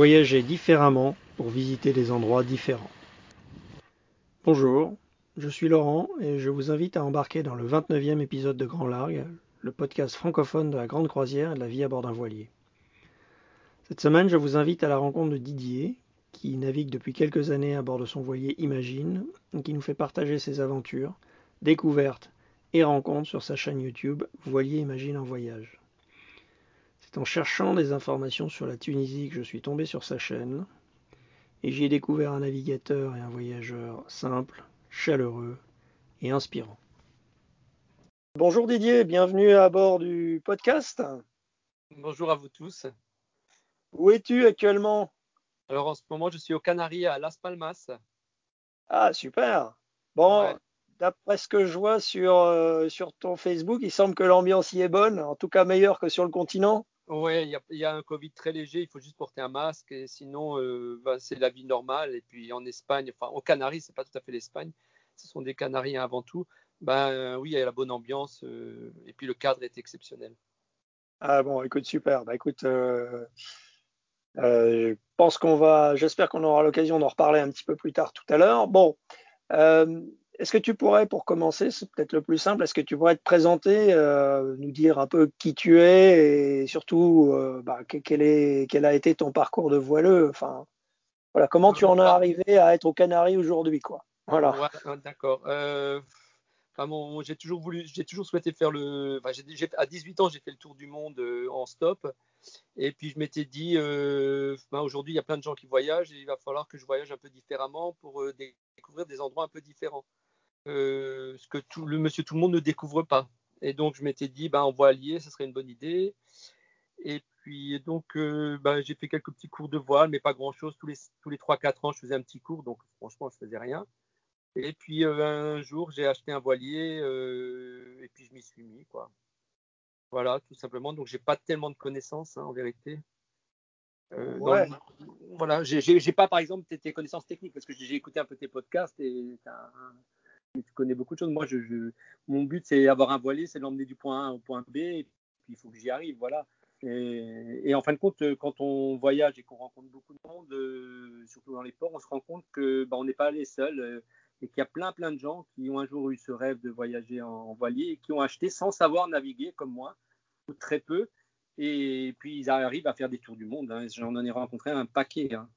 Voyager différemment pour visiter des endroits différents. Bonjour, je suis Laurent et je vous invite à embarquer dans le 29e épisode de Grand Largue, le podcast francophone de la grande croisière et de la vie à bord d'un voilier. Cette semaine, je vous invite à la rencontre de Didier, qui navigue depuis quelques années à bord de son voilier Imagine et qui nous fait partager ses aventures, découvertes et rencontres sur sa chaîne YouTube Voilier Imagine en voyage. C'est en cherchant des informations sur la Tunisie que je suis tombé sur sa chaîne et j'y ai découvert un navigateur et un voyageur simple, chaleureux et inspirant. Bonjour Didier, bienvenue à bord du podcast. Bonjour à vous tous. Où es-tu actuellement? Alors en ce moment, je suis aux Canaries à Las Palmas. Ah, super. Bon, d'après ce que je vois sur, euh, sur ton Facebook, il semble que l'ambiance y est bonne, en tout cas meilleure que sur le continent. Oui, il y, a un Covid très léger, il faut juste porter un masque, et sinon, euh, bah, c'est la vie normale. Et puis en Espagne, enfin aux Canaries, c'est pas tout à fait l'Espagne, ce sont des Canaries avant tout. Ben oui, il y a la bonne ambiance, euh, et puis le cadre est exceptionnel. Ah bon, écoute, super. Bah écoute, euh, pense qu'on va, j'espère qu'on aura l'occasion d'en reparler un petit peu plus tard tout à l'heure. Bon, est-ce que tu pourrais, pour commencer, c'est peut-être le plus simple, est-ce que tu pourrais te présenter, euh, nous dire un peu qui tu es et surtout euh, bah, quel, est, quel, a été ton parcours de voileux Enfin, voilà, comment tu en es arrivé à être aux Canaries aujourd'hui, quoi? Voilà. D'accord. Euh, j'ai toujours toujours souhaité faire le. à 18 ans, j'ai fait le tour du monde en stop. Et puis je m'étais dit, bah, aujourd'hui, il y a plein de gens qui voyagent et il va falloir que je voyage un peu différemment pour découvrir des endroits un peu différents. Euh, ce que tout, le monsieur tout le monde ne découvre pas. Et donc je m'étais dit, ben, en voilier, ce serait une bonne idée. Et puis donc euh, ben, j'ai fait quelques petits cours de voile, mais pas grand-chose. Tous les, tous les 3-4 ans, je faisais un petit cours, donc franchement, je faisais rien. Et puis euh, un jour, j'ai acheté un voilier et puis je m'y suis mis. Quoi. Voilà, tout simplement. Donc j'ai pas tellement de connaissances hein, en vérité. ouais. voilà, j'ai pas par exemple tes, connaissances techniques parce que j'ai écouté un peu tes podcasts et tu connais beaucoup de choses. Moi, mon but, c'est avoir un voilier, c'est l'emmener du point A au point B, et puis il faut que j'y arrive, voilà. Et, en fin de compte, quand on voyage et qu'on rencontre beaucoup de monde, euh, surtout dans les ports, on se rend compte que bah, on n'est pas les seuls euh, et qu'il y a plein plein de gens qui ont un jour eu ce rêve de voyager en, voilier et qui ont acheté sans savoir naviguer comme moi, ou très peu. Et puis ils arrivent à faire des tours du monde. Hein. J'en ai rencontré un paquet. Hein.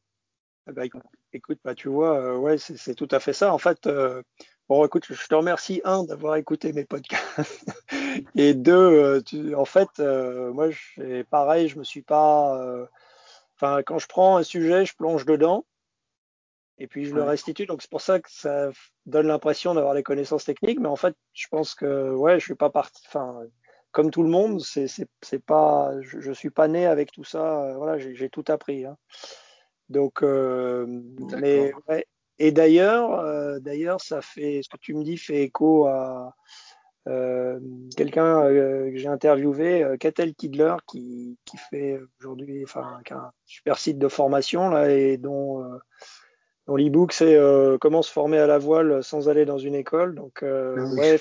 Écoute, bah, tu vois, euh, ouais, c'est tout à fait ça. En fait, Bon, écoute, je te remercie, un, d'avoir écouté mes podcasts. et deux, euh, en fait, euh, moi, pareil, je me suis pas. Euh, enfin, quand je prends un sujet, je plonge dedans. Et puis, je le restitue. Donc, c'est pour ça que ça donne l'impression d'avoir les connaissances techniques. Mais en fait, je pense que, ouais, je suis pas parti. Enfin, comme tout le monde, c'est pas. Je, je, suis pas né avec tout ça. voilà, j'ai tout appris. Hein. Donc, mais ouais, et d'ailleurs, euh, d'ailleurs, ça fait, ce que tu me dis fait écho à euh, quelqu'un euh, que j'ai interviewé, Catel Kidler, qui, qui fait aujourd'hui, enfin, un super site de formation là et dont dont l'e-book c'est comment se former à la voile sans aller dans une école. Donc, ouais.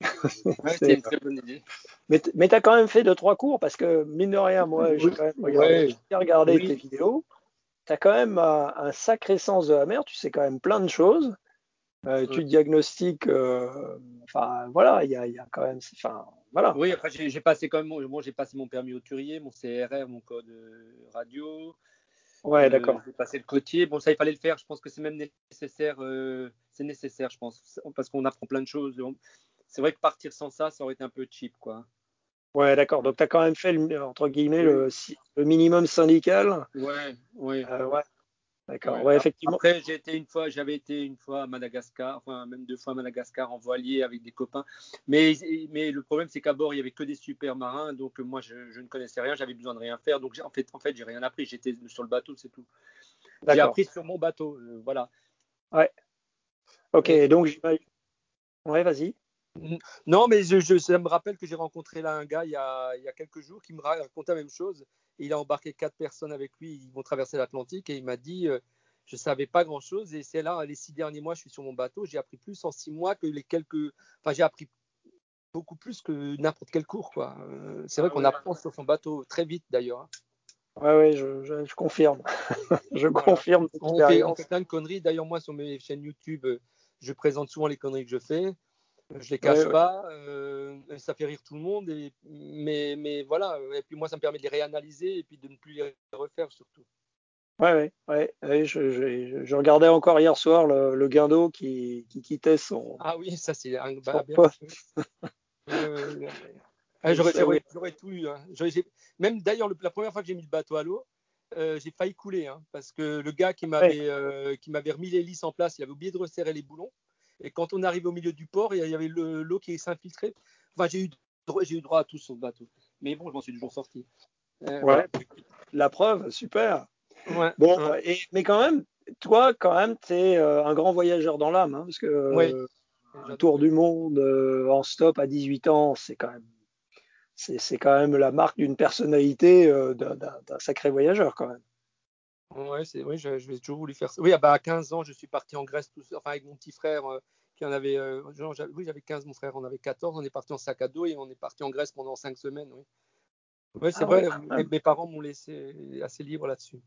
c'est une très bonne idée. Mais, mais tu as quand même fait deux, trois cours parce que, mine de rien, moi, j'ai quand même regardé, regardé tes vidéos tu as quand même un, sacré sens de la mer, tu sais quand même plein de choses. Euh, tu diagnostiques, euh, enfin voilà, il y a, y a, quand même, enfin voilà. Oui, après j'ai passé quand même, bon, j'ai passé mon permis auturier, mon CRR, mon code euh, radio. Ouais, d'accord. J'ai passé le côtier. Bon, ça il fallait le faire. Je pense que c'est même nécessaire. c'est nécessaire, je pense, parce qu'on apprend plein de choses. C'est vrai que partir sans ça, ça aurait été un peu cheap, quoi. Ouais, d'accord. Donc, tu as quand même fait, entre guillemets, le, le, minimum syndical. Ouais, ouais. Euh, ouais. D'accord. Ouais, effectivement. Après, été une fois, j'avais été une fois à Madagascar, enfin, même deux fois à Madagascar en voilier avec des copains. Mais, mais le problème, c'est qu'à bord, il y avait que des super marins. Donc, moi, je, je ne connaissais rien, j'avais besoin de rien faire. Donc, en fait, en fait j'ai rien appris. J'étais sur le bateau, c'est tout. J'ai appris sur mon bateau. Euh, voilà. Ouais. Ok, donc, ouais, vas-y. Non, mais je, ça me rappelle que j'ai rencontré là un gars il y, a, il y, a, quelques jours qui me racontait la même chose. il a embarqué quatre personnes avec lui. Ils vont traverser l'Atlantique et il m'a dit euh, Je ne savais pas grand chose. Et c'est là, les six derniers mois, je suis sur mon bateau. J'ai appris plus en six mois que les quelques. Enfin, j'ai appris beaucoup plus que n'importe quel cours. Quoi. Euh, c'est vrai ah qu'on apprend sur son bateau très vite d'ailleurs. Hein. Ouais, ouais, je, je, je confirme. je Voilà. confirme On fait, on l'expérience. fait plein de conneries. D'ailleurs, moi, sur mes chaînes YouTube, euh, je présente souvent les conneries que je fais. Je les cache Ouais, ouais. pas. euh, ça fait rire tout le monde. Et, mais, mais voilà. Et puis moi, ça me permet de les réanalyser et puis de ne plus les refaire surtout. Ouais, ouais, ouais, ouais, je, je, je regardais encore hier soir le, le guindo qui, qui quittait son, Ah oui, ça c'est un bah. Ouais, ouais, ouais. Ah, j'aurais, tout eu. hein. Même d'ailleurs, le- la première fois que j'ai mis le bateau à l'eau, euh, j'ai failli couler hein, parce que le gars qui m'avait, euh, qui m'avait remis l'hélice en place, il avait oublié de resserrer les boulons. Et quand on arrive au milieu du port, il y avait le- l'eau qui s'infiltrait. Enfin, j'ai eu, droit- j'ai eu droit à tout sur le bateau. Mais bon, je m'en suis toujours sorti. Euh, Ouais, la preuve, super. Ouais, Bon, ouais. et, mais quand même, toi, quand même, tu es un grand voyageur dans l'âme, hein, parce que euh, Ouais. un tour du monde euh, en stop à 18 ans, c'est quand même, c'est, quand même la marque d'une personnalité euh, d'un sacré voyageur, quand même. Ouais, c'est, oui, je- j'ai toujours voulu faire ça. Oui, ah bah, à 15 ans, je suis parti en Grèce, tout seul, enfin, avec mon petit frère euh, qui en avait. euh, genre, j'avais- oui, j'avais 15, mon frère en avait 14. On est parti en sac à dos et on est parti en Grèce pendant 5 semaines. Oui, Ouais, c'est Ah vrai, ouais, quand mes, parents m'ont laissé assez libre là-dessus.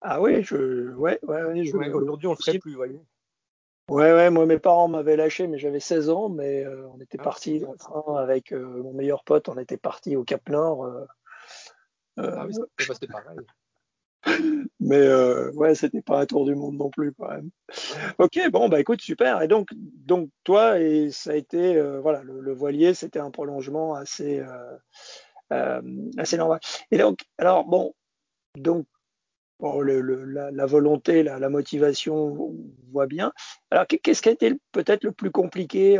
Ah oui, je, ouais, ouais, je, aujourd'hui, on le ferait plus, voyez. Ouais, ouais, moi, mes parents m'avaient lâché, mais j'avais 16 ans, mais euh, on était Ah, parti en train avec euh, mon meilleur pote, on était parti au Cap Nord. euh, Ah oui, euh, c'est bah, c'est pareil. Mais euh, ouais, c'était pas un tour du monde non plus, quand même. Ok, bon, bah écoute, super. Et donc, donc toi, et ça a été, euh, voilà, le, voilier, c'était un prolongement assez, euh, euh, assez normal. Et donc, alors, bon, donc, bon, le, la, volonté, la, motivation, on voit bien. Alors, qu'est- qu'est-ce qui a été peut-être le plus compliqué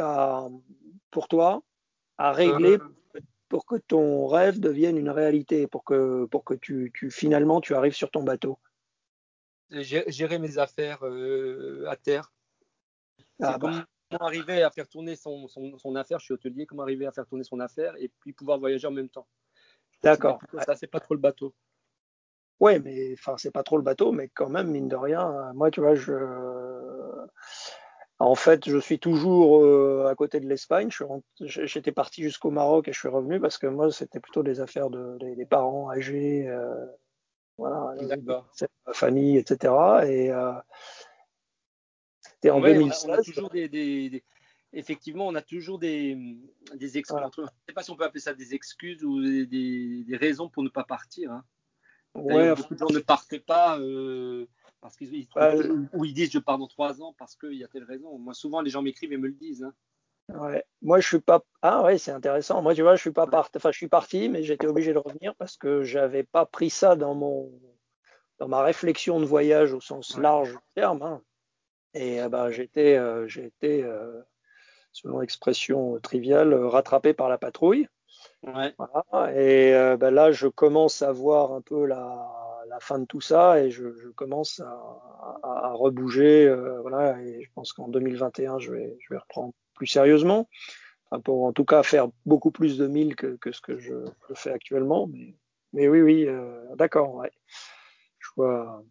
pour toi à régler pour que ton rêve devienne une réalité, pour que, pour que tu, tu finalement tu arrives sur ton bateau? gé- gérer mes affaires euh, à terre. Ah bah, comment arriver à faire tourner son, son, son affaire. Je suis hôtelier, comment arriver à faire tourner son affaire et puis pouvoir voyager en même temps. D'accord. ça, c'est pas trop le bateau. Ouais, mais enfin, c'est pas trop le bateau, mais quand même, mine de rien, euh, moi, tu vois, je, en fait, je suis toujours euh, à côté de l'Espagne. J'étais parti jusqu'au Maroc et je suis revenu parce que moi, c'était plutôt des affaires de, des, des parents âgés, euh, voilà, ma famille, etc. Et euh, c'était en Ouais, on a, on a 2016. toujours des, effectivement, on a toujours des, des excuses. Voilà. Je ne sais pas si on peut appeler ça des excuses ou des, raisons pour ne pas partir. hein. Ouais, beaucoup de gens ne partent pas euh, parce qu'ils ils ou ils disent je pars dans trois ans parce qu'il y a telle raison. Moi, souvent, les gens m'écrivent et me le disent. hein. ouais. Moi, je suis pas. Ah ouais, c'est intéressant. Moi, tu vois, je suis pas parti. Enfin, je suis parti, mais j'étais obligé de revenir parce que j'avais pas pris ça dans mon dans ma réflexion de voyage au sens Ouais. large du terme. hein. Et euh, bah, j'ai été, euh, été euh, selon l'expression triviale, rattrapé par la patrouille. Ouais. Voilà. Et euh, bah, là, je commence à voir un peu la, fin de tout ça et je, commence à, rebouger. euh, voilà. Et je pense qu'en 2021, je vais, reprendre plus sérieusement. Enfin, pour en tout cas faire beaucoup plus de milles que, que ce que je, fais actuellement. Mais, oui, oui, euh, d'accord. Je vois.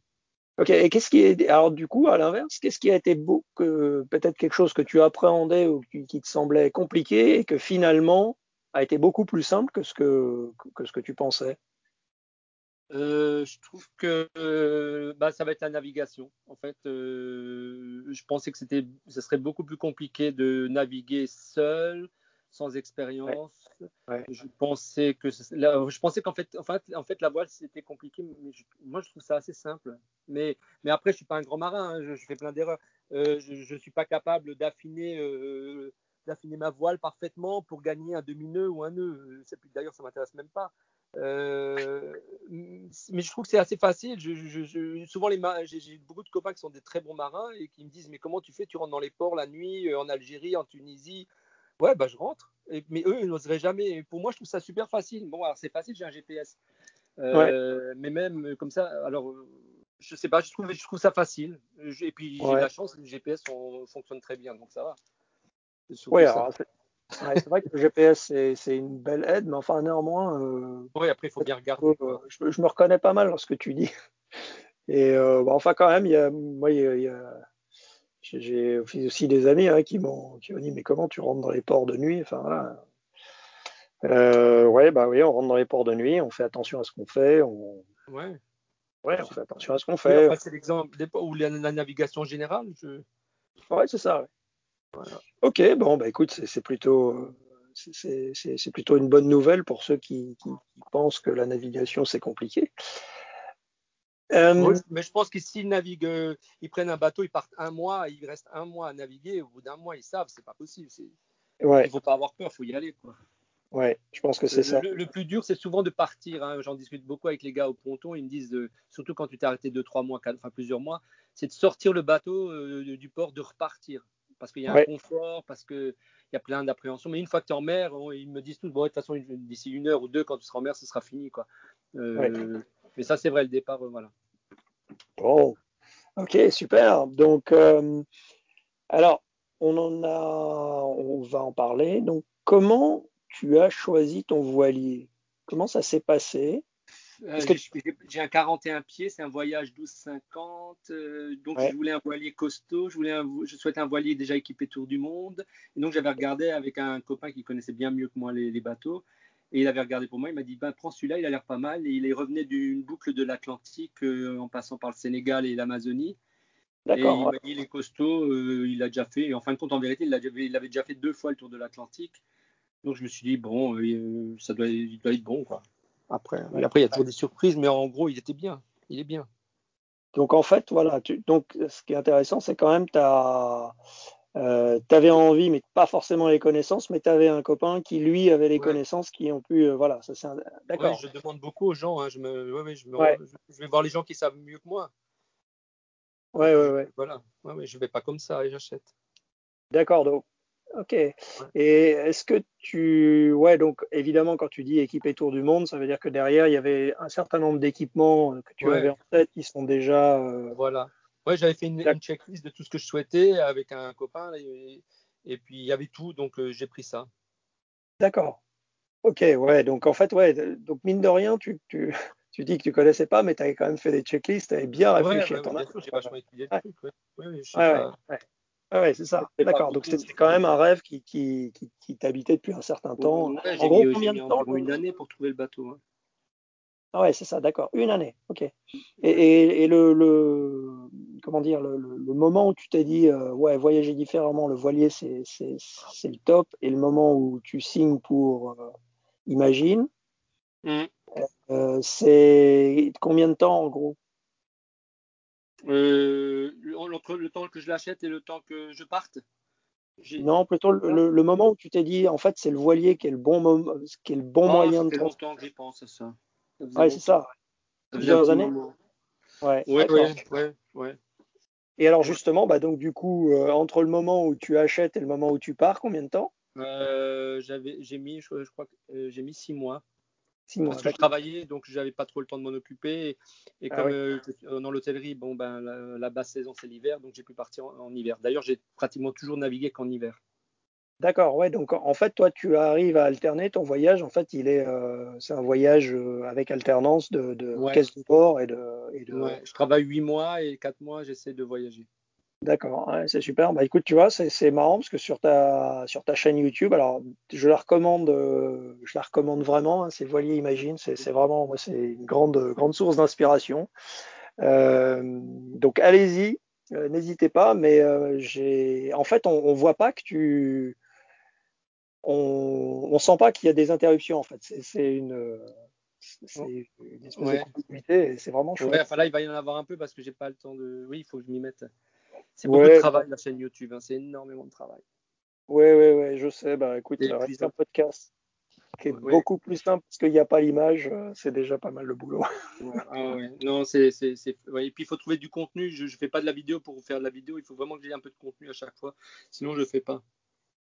Ok, et qu'est-ce qui est, alors du coup, à l'inverse, qu'est-ce qui a été beau, que, peut-être quelque chose que tu appréhendais ou qui, te semblait compliqué et que finalement a été beaucoup plus simple que ce que tu pensais? Euh, je trouve que euh, bah, ça va être la navigation. En fait, euh, je pensais que c'était, ce serait beaucoup plus compliqué de naviguer seul, sans expérience. ouais, Je pensais que, là, je pensais qu'en fait, en fait, en fait, la voile c'était compliqué, mais je- moi je trouve ça assez simple. Mais, mais après, je suis pas un grand marin, hein, je, je fais plein d'erreurs. Euh, je, je suis pas capable d'affiner, d'affiner ma voile parfaitement pour gagner un demi-nœud ou un nœud. D'ailleurs, ça m'intéresse même pas. Euh, mais je trouve que c'est assez facile. Je, je, je, souvent, les j'ai, j'ai beaucoup de copains qui sont des très bons marins et qui me disent Mais comment tu fais? Tu rentres dans les ports la nuit, euh, en Algérie, en Tunisie Ouais, bah je rentre. Et, mais eux, ils n'oseraient jamais. Et pour moi, je trouve ça super facile. Bon, alors c'est facile, j'ai un GPS. ouais, Euh, mais même comme ça, alors je sais pas, je trouve, je trouve ça facile. Et puis j'ai de la ouais. chance, le GPS on- fonctionne très bien, donc ça va. Oui, alors ouais, c'est vrai que le GPS c'est une belle aide, mais enfin néanmoins, euh, Oui, après, il faut bien regarder, je, je me reconnais pas mal dans ce que tu dis. Et euh, bah, enfin quand même, il y a, moi, j'ai aussi des amis hein, qui m'ont dit mais comment tu rentres dans les ports de nuit? Enfin voilà. Euh, ouais, bah oui, on rentre dans les ports de nuit, on fait attention à ce qu'on fait, on, Ouais. Ouais, on fait attention à ce qu'on fait. c'est l'exemple ou la, navigation générale. Je... Ouais, c'est ça. Ok, bon, bah écoute, c'est plutôt, c'est plutôt une bonne nouvelle pour ceux qui, pensent que la navigation c'est compliqué. Euh, mais je pense qu'ils s'ils naviguent, ils prennent un bateau, ils partent un mois, il reste un mois à naviguer. Au bout d'un mois, ils savent, c'est pas possible. Ouais. Il faut pas avoir peur, il faut y aller. Quoi. Ouais, je pense que c'est ça. Le, plus dur, c'est souvent de partir. Hein. J'en discute beaucoup avec les gars au ponton. Ils me disent, surtout quand tu t'es arrêté deux, trois mois, enfin plusieurs mois, c'est de sortir le bateau euh, du port, de repartir. Parce qu'il y a un confort, parce qu'il y a plein d'appréhensions. Mais une fois que tu es en mer, ils me disent tous, bon, de toute façon, d'ici une heure ou deux, quand tu seras en mer, ce sera fini. Quoi. Euh, mais ça, c'est vrai, le départ, euh, voilà. Bon, ok, super. Donc, alors, on en a, on va en parler. Donc, comment tu as choisi ton voilier? Comment ça s'est passé? Euh, J'ai un 41 pieds, c'est un voyage 12,50. Euh, donc, je voulais un voilier costaud. Je, voulais je souhaitais un voilier déjà équipé Tour du Monde. Et donc, j'avais regardé avec un copain qui connaissait bien mieux que moi les, bateaux. Et il avait regardé pour moi. Il m'a dit ben, Prends celui-là, il a l'air pas mal. Et il revenait d'une boucle de l'Atlantique euh, en passant par le Sénégal et l'Amazonie. Et il m'a dit les costauds, il a déjà fait. Et en fin de compte, en vérité, il, il avait déjà fait deux fois le tour de l'Atlantique. Donc je me suis dit, bon, ça doit, il doit être bon. Quoi. Après, après, il y a toujours des surprises, mais en gros, il était bien. Il est bien. Donc en fait, voilà. donc ce qui est intéressant, c'est quand même, tu euh, avais envie, mais pas forcément les connaissances, mais tu avais un copain qui, lui, avait les connaissances qui ont pu. Euh, voilà, ça c'est D'accord. je demande beaucoup aux gens. Hein, je, me, ouais, je, me, je, vais voir les gens qui savent mieux que moi. Ouais, ouais, ouais. Voilà. Ouais, je vais pas comme ça et j'achète. D'accord. Donc, Ok. Et est-ce que tu. Ouais, donc évidemment, quand tu dis équipé Tour du Monde, ça veut dire que derrière, il y avait un certain nombre d'équipements que tu avais en tête qui sont déjà. Euh, voilà. Ouais, j'avais fait une, checklist de tout ce que je souhaitais avec un copain. Et, puis, il y avait tout, donc euh, j'ai pris ça. D'accord. Ok, ouais. Donc, en fait, ouais. Donc, mine de rien, tu, tu, tu dis que tu connaissais pas, mais tu avais quand même fait des checklists, tu avais bien réfléchi à ton J'ai vachement étudié le truc. Ouais, ah ouais, c'est ça. D'accord. Donc c'était quand même un rêve qui, qui, qui, t'habitait depuis un certain temps. en gros, combien de temps Une année pour trouver le bateau. Hein. Ah ouais, c'est ça, d'accord. Une année, ok. Et, et, et le, le, comment dire, le, le, moment où tu t'es dit, euh, ouais, voyager différemment, le voilier, c'est, le top, et le moment où tu signes pour euh, Imagine, euh, c'est combien de temps en gros? euh, entre le temps que je l'achète et le temps que je parte Non, plutôt le, moment où tu t'es dit, en fait, c'est le voilier qui est le bon, moment, qui est le bon moyen de transport. longtemps que j'y pense à ça. ouais, c'est ça. Plusieurs années. Ouais, ouais, ouais, ouais, Et alors justement, bah donc du coup, euh, entre le moment où tu achètes et le moment où tu pars, combien de temps? Euh, J'avais, j'ai mis, je, crois que euh, j'ai mis six mois. Parce que je travaillais, donc j'avais pas trop le temps de m'en occuper. Et, ah comme euh, dans l'hôtellerie, bon, ben, la, basse saison, c'est l'hiver, donc j'ai pu partir en, hiver. D'ailleurs, j'ai pratiquement toujours navigué qu'en hiver. D'accord, ouais. Donc en fait, toi, tu arrives à alterner ton voyage. En fait, il est, euh, c'est un voyage euh, avec alternance de, de caisse de port et de. Et de... je travaille huit mois et quatre mois, j'essaie de voyager. D'accord, c'est super. Bah écoute, tu vois, c'est marrant parce que sur ta sur ta chaîne YouTube, alors je la recommande, euh, je la recommande vraiment. Hein, c'est Voilier Imagine, c'est vraiment, moi, c'est une grande grande source d'inspiration. Euh, donc allez-y, euh, n'hésitez pas. Mais j'ai, en fait, on, on voit pas que tu, on, on sent pas qu'il y a des interruptions. En fait, c'est une c'est une espèce de continuité c'est vraiment chouette. Ouais, enfin là, il va y en avoir un peu parce que j'ai pas le temps de. Oui, il faut que je m'y mette. C'est beaucoup de travail, la chaîne YouTube. Hein. C'est énormément de travail. Oui, oui, oui, je sais. Bah, écoute, reste un podcast qui est beaucoup plus simple parce qu'il n'y a pas l'image. Euh, c'est déjà pas mal le boulot. ah, ouais. Non, c'est, c'est, Et puis, il faut trouver du contenu. Je ne fais pas de la vidéo pour faire de la vidéo. Il faut vraiment que j'ai un peu de contenu à chaque fois. Sinon, je ne fais pas.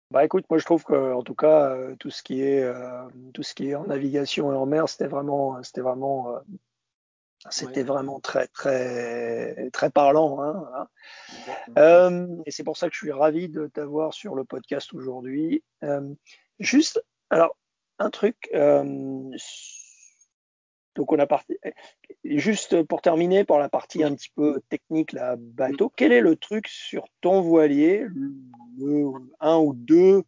Bah écoute, moi je trouve que en tout cas euh, tout ce qui est euh, tout ce qui est en navigation et en mer, c'était vraiment c'était vraiment c'était vraiment très, très, très parlant. Hein, euh, et c'est pour ça que je suis ravi de t'avoir sur le podcast aujourd'hui. Euh, juste, alors, un truc. Euh, donc, on a parti. Juste pour terminer, pour la partie un petit peu technique, la bateau, quel est le truc sur ton voilier, un ou deux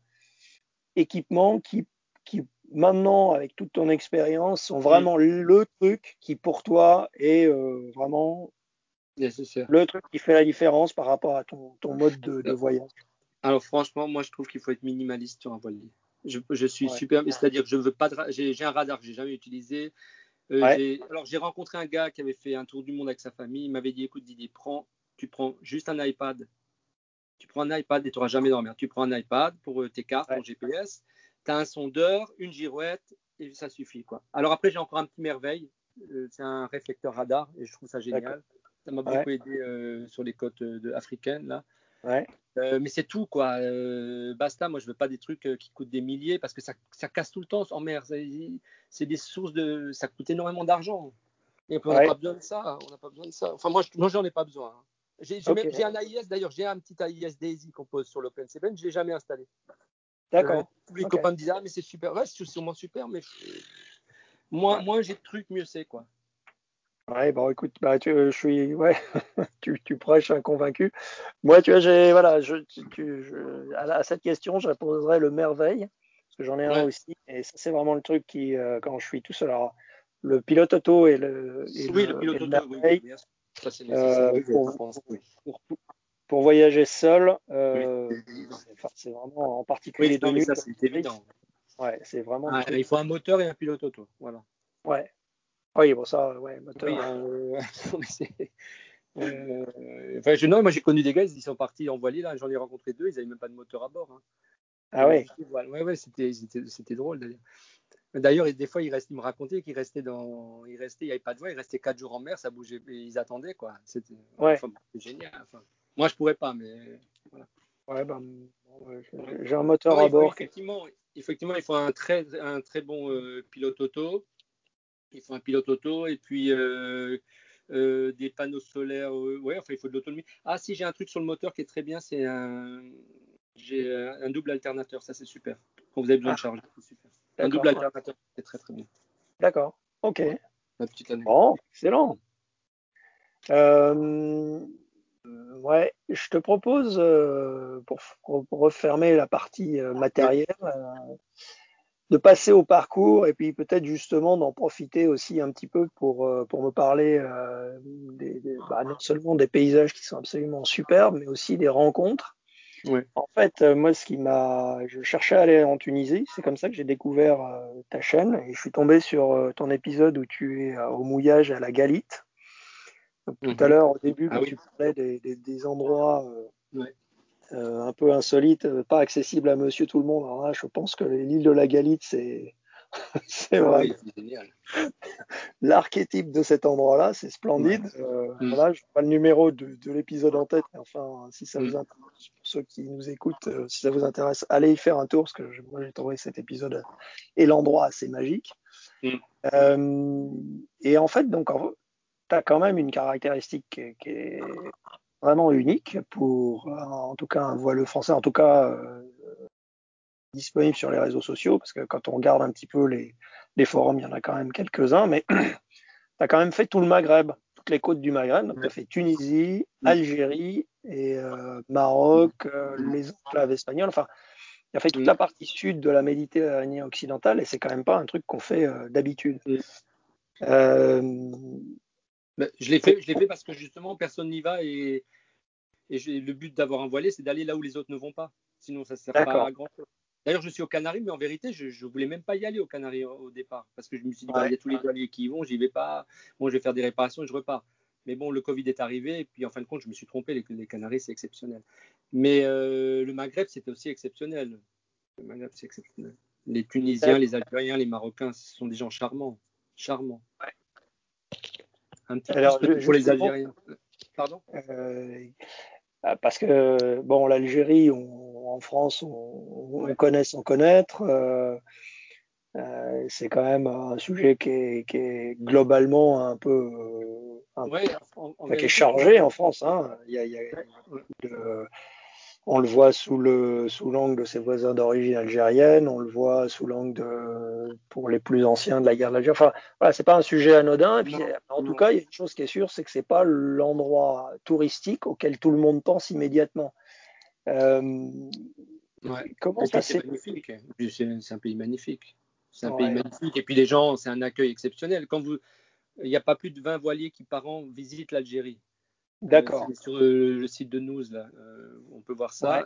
équipements qui, qui maintenant, avec toute ton expérience, sont vraiment le truc qui, pour toi, est euh, vraiment le truc qui fait la différence par rapport à ton, ton mode de, de, voyage Alors, franchement, moi, je trouve qu'il faut être minimaliste sur un voilier. Je, je suis super, c'est-à-dire que je veux pas. J'ai un radar que j'ai jamais utilisé. Euh, alors, j'ai rencontré un gars qui avait fait un tour du monde avec sa famille. Il m'avait dit écoute, Didier, prends, tu prends juste un iPad. Tu prends un iPad et tu n'auras jamais dormir. Tu prends un iPad pour euh, tes cartes, ton GPS. Tu as un sondeur, une girouette et ça suffit. quoi. Alors, après, j'ai encore un petit merveille. Euh, c'est un réflecteur radar et je trouve ça génial. Ça m'a beaucoup aidé sur les côtes africaines. là. Ouais. Euh, mais c'est tout, quoi. Euh, basta, moi, je veux pas des trucs euh, qui coûtent des milliers parce que ça, ça casse tout le temps en mer. C'est des sources de. Ça coûte énormément d'argent. Et on n'a pas besoin de ça. On n'a pas besoin de ça. Enfin, moi, je, moi j'en ai pas besoin. Hein. J'ai un AIS, d'ailleurs, j'ai un petit AIS Daisy qu'on pose sur l'Open Seven. Je l'ai jamais installé. D'accord. tous les copains me disent, ah, mais c'est super. Ouais, c'est sûrement super, mais moins, moins j'ai de trucs, mieux c'est, quoi. Ouais, bon, écoute, bah, tu, je suis, ouais, tu, tu prêches un convaincu. Moi, tu vois, j'ai, voilà, je, tu, je, à, cette question, je répondrai le merveille, parce que j'en ai un aussi, et ça, c'est vraiment le truc qui, euh, quand je suis tout seul, alors, le pilote auto et le, et oui, le, pilote auto, merveille, oui, ça, c'est euh, pour, pour, pour, voyager seul, euh, c'est vraiment en particulier oui, de ça, c'est évident. Ouais, c'est vraiment. Ah, il faut un moteur et un pilote auto, voilà. Ouais, oui, bon, ça, ouais, moteur. Oui, euh, euh, enfin, je, non, moi j'ai connu des gars, ils sont partis en voilier, là, j'en ai rencontré deux, ils n'avaient même pas de moteur à bord. Hein. Ah ouais Ouais, ouais, c'était, c'était, drôle d'ailleurs. D'ailleurs, des fois, ils, restent, ils me racontaient qu'ils restaient dans. Ils restaient, il n'y avait pas de voie, ils restaient quatre jours en mer, ça bougeait, ils attendaient, quoi. C'était ouais. génial. Enfin, moi, je pourrais pas, mais voilà. Ouais, ben, j'ai un moteur à bord. Effectivement, effectivement, il faut un très, un très bon euh, pilote auto il faut un pilote auto et puis euh, euh, des panneaux solaires. Euh, ouais, enfin, il faut de l'autonomie. Ah, si, j'ai un truc sur le moteur qui est très bien, c'est un. J'ai un double alternateur, ça c'est super. Quand vous avez besoin de ah. charge, c'est super. Un double alternateur, c'est très très bien. D'accord, ok. La petite année. Bon, excellent. Ouais, je te propose, pour, pour, refermer la partie matérielle, de passer au parcours et puis peut-être justement d'en profiter aussi un petit peu pour, euh, pour me parler euh, des, bah, non seulement des paysages qui sont absolument superbes, mais aussi des rencontres. Oui. En fait, euh, moi, ce qui m'a, je cherchais à aller en Tunisie, c'est comme ça que j'ai découvert ta chaîne et je suis tombé sur ton épisode où tu es au mouillage à la Galite. Tout à mhm. l'heure, au début, ah quand tu parlais des, des, des endroits ouais. Euh, un peu insolite, euh, pas accessible à monsieur tout le monde. Alors là, je pense que l'île de la Galite, c'est c'est ah vrai. L'archétype de cet endroit-là, c'est splendide. Euh, mm. Voilà, je n'ai pas le numéro de, de l'épisode en tête, mais enfin, si ça mm. vous intéresse, pour ceux qui nous écoutent, si ça vous intéresse, allez y faire un tour, parce que moi j'ai trouvé cet épisode et l'endroit assez magique. Mm. et en fait, donc, tu as quand même une caractéristique qui est vraiment unique pour, euh, en tout cas, un voile français, en tout cas euh, disponible sur les réseaux sociaux, parce que quand on regarde un petit peu les, les forums, il y en a quand même quelques-uns, mais tu as quand même fait tout le Maghreb, toutes les côtes du Maghreb. Tu as fait Tunisie, Algérie et euh, Maroc, les enclaves espagnoles. Enfin, tu as fait toute la partie sud de la Méditerranée occidentale et c'est quand même pas un truc qu'on fait d'habitude. Ben, je l'ai fait, je l'ai fait parce que justement personne n'y va et, et le but d'avoir un voilier, c'est d'aller là où les autres ne vont pas. Sinon, ça ne sert pas à grand chose. D'ailleurs, je suis aux Canaries, mais en vérité, je ne voulais même pas y aller aux Canaries au, départ parce que je me suis dit, bah, il y a tous les voiliers qui y vont, j'y vais pas. Bon, je vais faire des réparations et je repars. Mais bon, le Covid est arrivé et puis en fin de compte, je me suis trompé. Les, les Canaries, c'est exceptionnel. Mais euh, le Maghreb, c'était aussi exceptionnel. Le Maghreb, c'est exceptionnel. Les Tunisiens, les Algériens, les Marocains, ce sont des gens charmants. Charmants. Un petit peu pour les Algériens. Pardon? Euh, Parce que, bon, l'Algérie, en France, on, on, connaît sans connaître. Euh, euh, c'est quand même un sujet qui est, qui est globalement un peu. Un, ouais, en, en qui est chargé en France. Hein. Il y a, il y a de, on le voit sous le sous l'angle de ses voisins d'origine algérienne, on le voit sous l'angle de pour les plus anciens de la guerre d'Algérie. Enfin, voilà, c'est pas un sujet anodin. Et puis, non, en tout cas, il y a une chose qui est sûre, c'est que c'est pas l'endroit touristique auquel tout le monde pense immédiatement. Euh, ouais. Comment ça c'est magnifique C'est un pays magnifique. C'est un pays magnifique. Et puis les gens, c'est un accueil exceptionnel. Quand vous, il n'y a pas plus de 20 voiliers qui par an visitent l'Algérie. D'accord. sur le, site de News, là, on peut voir ça.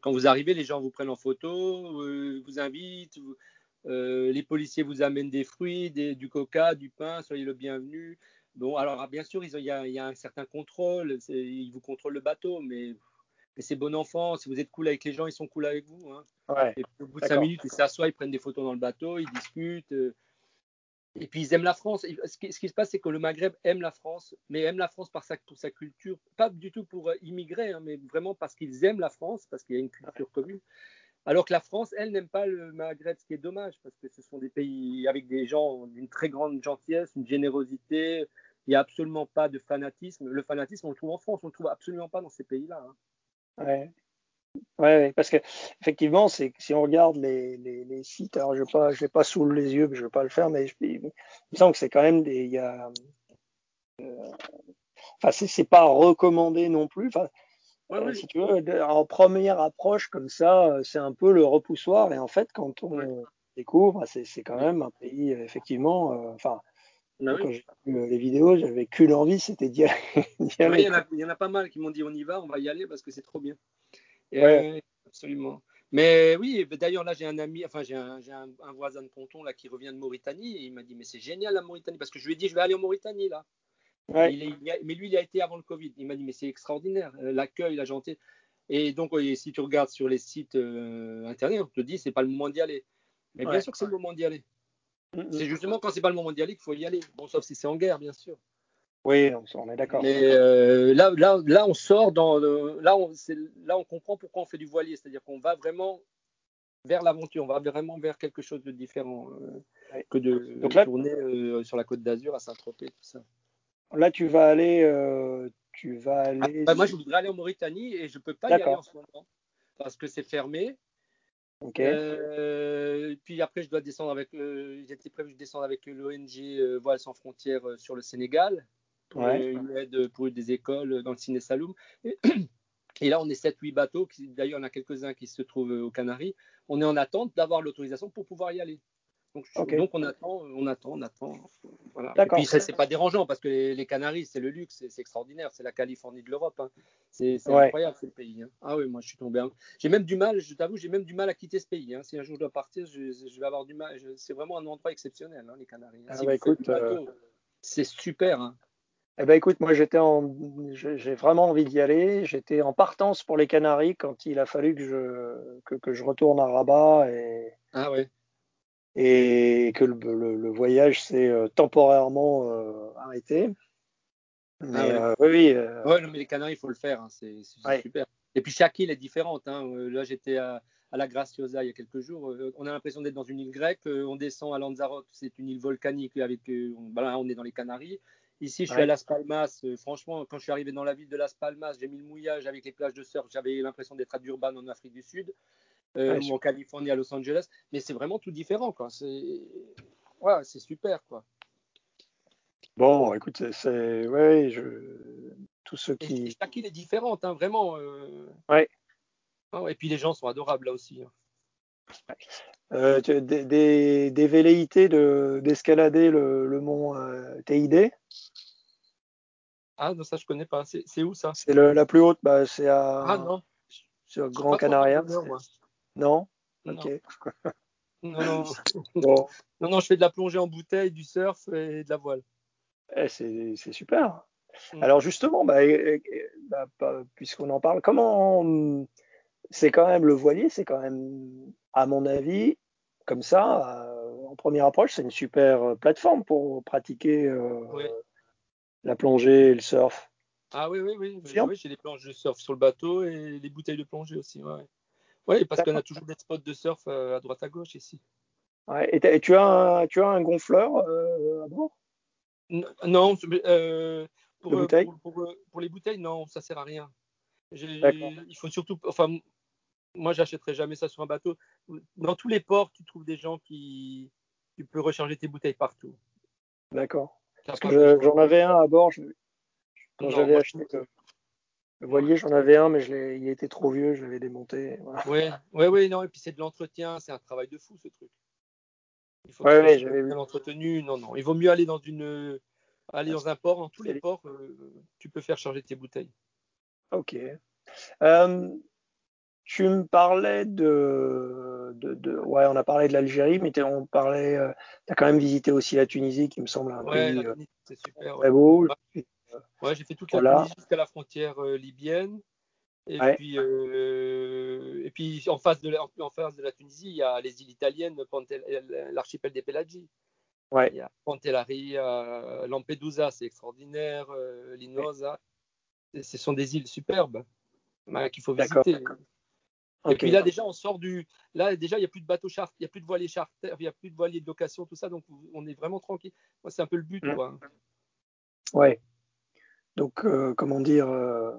quand vous arrivez, les gens vous prennent en photo, vous invitent, les policiers vous amènent des fruits, du coca, du pain, soyez le bienvenu. Bon, alors bien sûr, il y, a, un certain contrôle, ils vous contrôlent le bateau, mais, c'est bon enfant. Si vous êtes cool avec les gens, ils sont cool avec vous. Hein. Et au bout de cinq minutes, ils s'assoient, ils prennent des photos dans le bateau, ils discutent. Et puis ils aiment la France. Ce qui, se passe, c'est que le Maghreb aime la France, mais aime la France pour sa culture, pas du tout pour euh, immigrer, hein, mais vraiment parce qu'ils aiment la France, parce qu'il y a une culture commune. Alors que la France, elle, n'aime pas le Maghreb, ce qui est dommage, parce que ce sont des pays avec des gens d'une très grande gentillesse, une générosité. Il n'y a absolument pas de fanatisme. Le fanatisme, on le trouve en France, on ne le trouve absolument pas dans ces pays-là. Hein. Ouais. Ouais, parce que effectivement, c'est si on regarde les, les, les sites, alors je n'ai pas, pas sous les yeux, je ne vais pas le faire, mais je, il me semble que c'est quand même des, il y a, euh, enfin c'est pas recommandé non plus. Enfin, euh, si tu veux, en première approche comme ça, euh, c'est un peu le repoussoir, et en fait, quand on découvre, c'est quand même un pays effectivement, enfin. Bah quand j'ai vu les vidéos, j'avais qu'une envie, c'était d'y aller. il, y en a, il y en a pas mal qui m'ont dit on y va, on va y aller parce que c'est trop bien. Ouais. absolument. Mais oui, d'ailleurs, là, j'ai un ami, enfin, j'ai un, un, voisin de ponton là, qui revient de Mauritanie et il m'a dit, mais c'est génial la Mauritanie, parce que je lui ai dit, je vais aller en Mauritanie là. mais lui, il a été avant le Covid. Il m'a dit, mais c'est extraordinaire, euh, l'accueil, la gentillesse. Et donc, si tu regardes sur les sites euh, internet, on te dit, c'est pas le moment d'y aller. Mais bien sûr que c'est le moment d'y aller. Mm, mm. C'est justement quand c'est pas le moment d'y aller qu'il faut y aller. Bon, sauf si c'est en guerre, bien sûr. Oui, on est d'accord. Mais euh, là, là, là, on sort dans là, on, là, on comprend pourquoi on fait du voilier, c'est-à-dire qu'on va vraiment vers l'aventure, on va vraiment vers quelque chose de différent euh, que de tourner euh, sur la côte d'Azur à Saint-Tropez, tout ça. Là, tu vas aller, tu vas ah, aller. Bah, moi, je voudrais aller en Mauritanie et je peux pas y aller en ce moment parce que c'est fermé. Ok. puis après, je dois descendre avec. J'étais prévu de descendre avec l'ONG Voile sans frontières sur le Sénégal pour une aide pour des écoles dans le Ciné Saloum. Et, là, on est 7-8 bateaux. D'ailleurs, il y en a quelques-uns qui se trouvent aux Canaries. On est en attente d'avoir l'autorisation pour pouvoir y aller. Donc, donc, on attend, on attend, on attend. Voilà. Et puis c'est pas dérangeant parce que les, Canaries, c'est le luxe, c'est extraordinaire, c'est la Californie de l'Europe. Hein. C'est incroyable ce pays. Hein. Ah oui, moi je suis tombé. J'ai même du mal, je t'avoue, j'ai même du mal à quitter ce pays. Hein. Si un jour je dois partir, je, vais avoir du mal. C'est vraiment un endroit exceptionnel, les Canaries. Ah bah écoute, euh, c'est super. Eh ben écoute, moi j'étais en, j'ai vraiment envie d'y aller. J'étais en partance pour les Canaries quand il a fallu que je que, que je retourne à Rabat et ah ouais. et que le, le, voyage s'est euh, temporairement euh, arrêté. Mais ah ouais. oui, oui. Ouais, mais les Canaries, il faut le faire. Hein, c'est super. Et puis chaque île est différente. Hein. Là, j'étais à, à, la Graciosa il y a quelques jours. On a l'impression d'être dans une île grecque. On descend à Lanzarote, c'est une île volcanique avec. Ben là, on est dans les Canaries. Ici, je suis à Las Palmas. Euh, franchement, quand je suis arrivé dans la ville de Las Palmas, j'ai mis le mouillage avec les plages de surf. J'avais l'impression d'être à Durban en Afrique du Sud euh, ou en Californie à Los Angeles. Mais c'est vraiment tout différent. Quoi. C'est ouais, super. Quoi. Bon, écoute, c'est. Ouais, je. Tous ceux qui. Et chaque île est différente, hein, vraiment. Euh... Ouais. et puis les gens sont adorables là aussi. Hein. Euh, des, des, des, velléités d'escalader le, le, mont euh, TID Ah, non, ça je connais pas. C'est où ça? C'est la plus haute, bah, c'est à. Ah non. Sur Grand Canaria. Non, Ok. Non, non. bon. non, non, je fais de la plongée en bouteille, du surf et de la voile. Eh, c'est super. Mm. Alors justement, bah, bah, puisqu'on en parle, comment c'est quand même le voilier, c'est quand même à mon avis, comme ça, euh, en première approche, c'est une super euh, plateforme pour pratiquer euh, la plongée et le surf. Ah oui, oui, oui. j'ai des planches de surf sur le bateau et les bouteilles de plongée aussi. Oui, parce qu'on a toujours des spots de surf à droite à gauche ici. et, tu, as un, tu as un gonfleur à bord? Non, pour, pour, les bouteilles, non, ça sert à rien. Il faut surtout, enfin, moi, j'achèterais jamais ça sur un bateau. Dans tous les ports, tu trouves des gens qui. Tu peux recharger tes bouteilles partout. D'accord. Parce que j'en avais un à bord. Quand j'avais acheté le, voilier, j'en avais un, mais je il était trop vieux, je l'avais démonté. Oui, ouais, ouais, non. Et puis c'est de l'entretien, c'est un travail de fou ce truc. Il faut Ouais, que ouais, j'avais bien entretenu. Non, non. Il vaut mieux aller dans une, aller dans un port. Dans tous les ports, euh, tu peux faire charger tes bouteilles. Ok. Euh, tu me parlais de, de, de- ouais, on a parlé de l'Algérie, mais on parlait, euh, t'as quand même visité aussi la Tunisie, qui me semble un Ouais, pays euh, Tunisie, c'est super. très Ouais, beau. Ouais, j'ai fait toute la. Tunisie jusqu'à la frontière euh, libyenne. Et puis, euh, et puis en face de la, en face de la Tunisie, il y a les îles italiennes, l'archipel des Pelagi. Ouais. Il y a Pantelleria, Lampedusa, c'est extraordinaire, Linosa. Ce sont des îles superbes qu'il faut D'accord. Et puis là, déjà, on sort du. Là, déjà, il n'y a plus de bateaux charter, il n'y a plus de voiliers charter, il n'y a plus de voiliers de location, tout ça. Donc, on est vraiment tranquille. Moi, c'est un peu le but, Mm. quoi. Ouais. Donc, euh, comment dire, euh,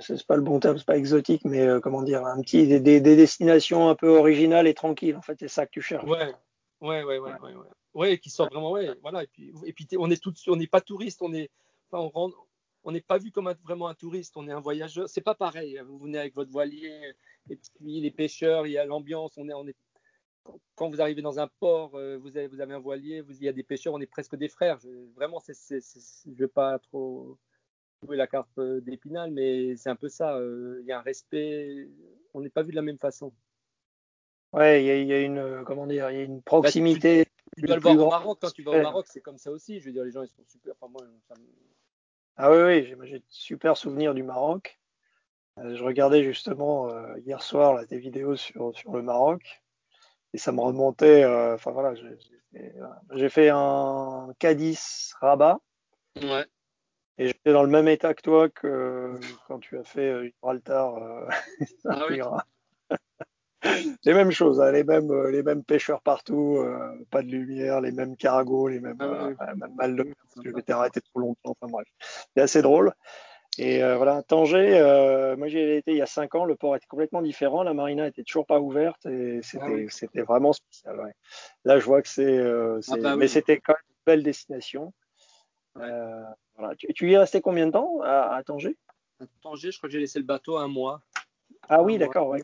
c'est pas le bon terme, c'est pas exotique, mais euh, comment dire, un petit, des, des- des destinations un peu originales et tranquilles. En fait, c'est ça que tu cherches. Ouais, ouais, ouais, ouais, ouais, ouais. Ouais, qui sort vraiment, ouais, voilà. Et puis, et puis on est tout, on n'est pas touriste, on est, enfin, on rentre, on n'est pas vu comme un- vraiment un touriste, on est un voyageur. C'est pas pareil. Vous venez avec votre voilier, et puis les pêcheurs, il y a l'ambiance, on est, on est. Quand vous arrivez dans un port, euh, vous avez, vous avez un voilier, vous, il y a des pêcheurs, on est presque des frères. Je, vraiment, c'est, c'est, c'est- je vais pas trop jouer la carte euh, d'épinal, mais c'est un peu ça. euh, Il y a un respect. On n'est pas vu de la même façon. Ouais, il y a, il y a une, comment dire, il y a une Bah, tu- proximité. Tu dois le voir au. Maroc. Quand tu vas au. Maroc, c'est comme ça aussi. Je veux dire, les gens, ils sont super. Enfin, moi, ça me- Ah oui, oui, j'ai de super souvenirs du Maroc. Euh, je regardais justement euh, hier soir là, tes vidéos sur, sur le Maroc et ça me remontait. euh, Enfin voilà, j'ai fait, un Cadiz Rabat Ouais. et j'étais dans le même état que toi que quand tu as fait Gibraltar. Ah oui. Les mêmes choses, hein, les mêmes euh, les mêmes pêcheurs partout, euh, pas de lumière, les mêmes cargos, les mêmes, Ah oui. euh, même mal de parce que je m'étais arrêté trop longtemps. Enfin bref, c'est assez drôle. Et euh, voilà, Tanger, moi j'y été il y a cinq ans, le port était complètement différent, la marina était toujours pas ouverte et c'était Ah oui. c'était vraiment spécial. ouais. Là, je vois que c'est, Ah bah oui. mais c'était quand même une belle destination. Ouais. Voilà. tu, tu y es resté combien de temps à, à Tanger? À Tanger, je crois que j'ai laissé le bateau un mois. Ah oui, d'accord, ouais.